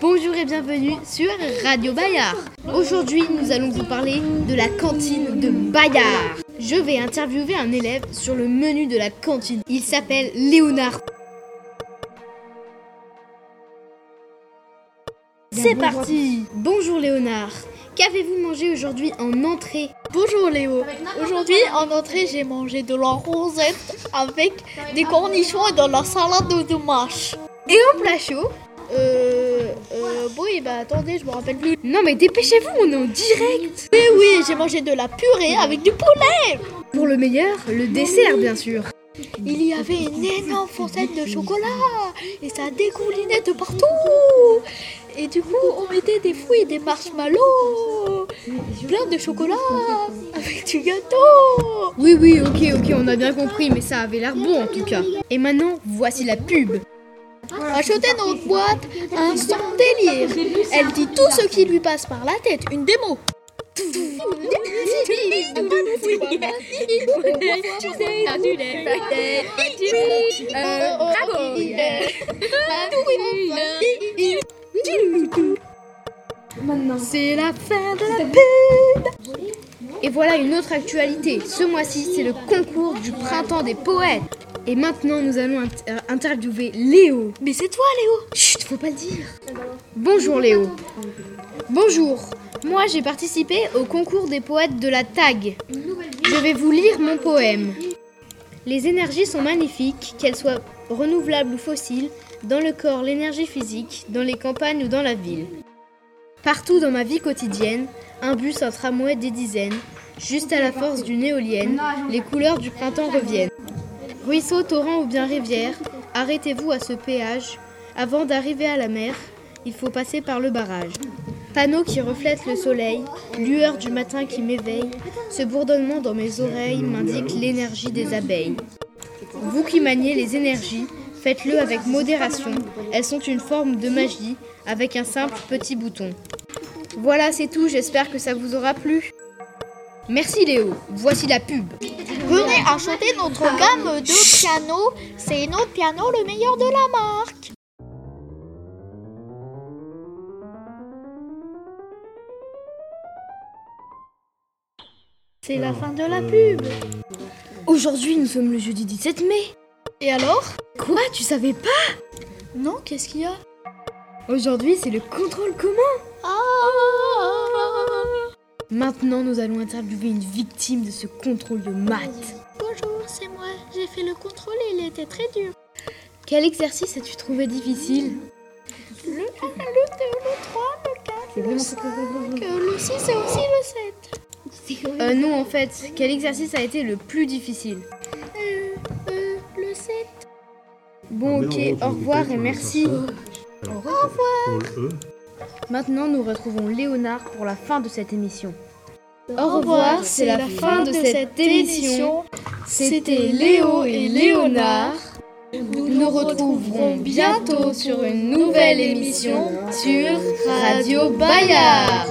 Bonjour et bienvenue sur Radio Bayard. Aujourd'hui, nous allons vous parler de la cantine de Bayard. Je vais interviewer un élève sur le menu de la cantine. Il s'appelle Léonard. C'est parti Bonjour Léonard. Qu'avez-vous mangé aujourd'hui en entrée? Bonjour Léo. Aujourd'hui en entrée j'ai mangé de la rosette avec des cornichons et de la salade de mâche. Et en plat chaud? Euh, oui, bah attendez, je me rappelle plus. Non mais dépêchez-vous, on est en direct Oui, oui, j'ai mangé de la purée avec du poulet. Pour le meilleur, le dessert bien sûr. Il y avait une énorme foncette de chocolat et ça dégoulinait de partout. Et du coup, on mettait des fruits, des marshmallows, plein de chocolat avec du gâteau. Oui, oui, ok, ok, on a bien compris, mais ça avait l'air bon en tout cas. Et maintenant, voici la pub. Achetez notre boîte, un son délire. Elle dit tout ce qui lui passe par la tête, une démo. C'est la fin de la pub Et voilà une autre actualité. Ce mois-ci, c'est le concours du printemps des poètes. Et maintenant, nous allons euh, interviewer Léo. Mais c'est toi, Léo. Chut, faut pas le dire. Bonjour Léo. Bonjour. Moi, j'ai participé au concours des poètes de la TAG. Je vais vous lire mon poème. Les énergies sont magnifiques, qu'elles soient renouvelables ou fossiles, dans le corps l'énergie physique, dans les campagnes ou dans la ville. Partout dans ma vie quotidienne, un bus, un tramway, des dizaines, juste à la force d'une éolienne, les couleurs du printemps reviennent. Ruisseau, torrent ou bien rivière, arrêtez-vous à ce péage. Avant d'arriver à la mer, il faut passer par le barrage. Panneau qui reflète le soleil, lueur du matin qui m'éveille, ce bourdonnement dans mes oreilles m'indique l'énergie des abeilles. Vous qui maniez les énergies, faites-le avec modération. Elles sont une forme de magie avec un simple petit bouton. Voilà, c'est tout. J'espère que ça vous aura plu. Merci Léo. Voici la pub. Venez acheter notre gamme de pianos. C'est notre piano le meilleur de la marque. C'est la fin de la pub. Aujourd'hui, nous sommes le jeudi 17 mai. Et alors? Quoi? Tu savais pas? Non, qu'est-ce qu'il y a? Aujourd'hui, c'est le contrôle commun. Ah Maintenant, nous allons interviewer une victime de ce contrôle de maths. Bonjour, c'est moi. J'ai fait le contrôle et il était très dur. Quel exercice as-tu trouvé difficile Le 1, le 2, le 3, le 4, le 5, le 6 et aussi le 7. Euh, non, en fait, quel exercice a été le plus difficile Euh, euh, le 7. Bon, ok, au revoir et merci. Au revoir. Maintenant, nous retrouvons Léonard pour la fin de cette émission. Au revoir, c'est la fin de cette émission. C'était Léo et Léonard. Nous nous retrouverons bientôt sur une nouvelle émission sur Radio Bayard.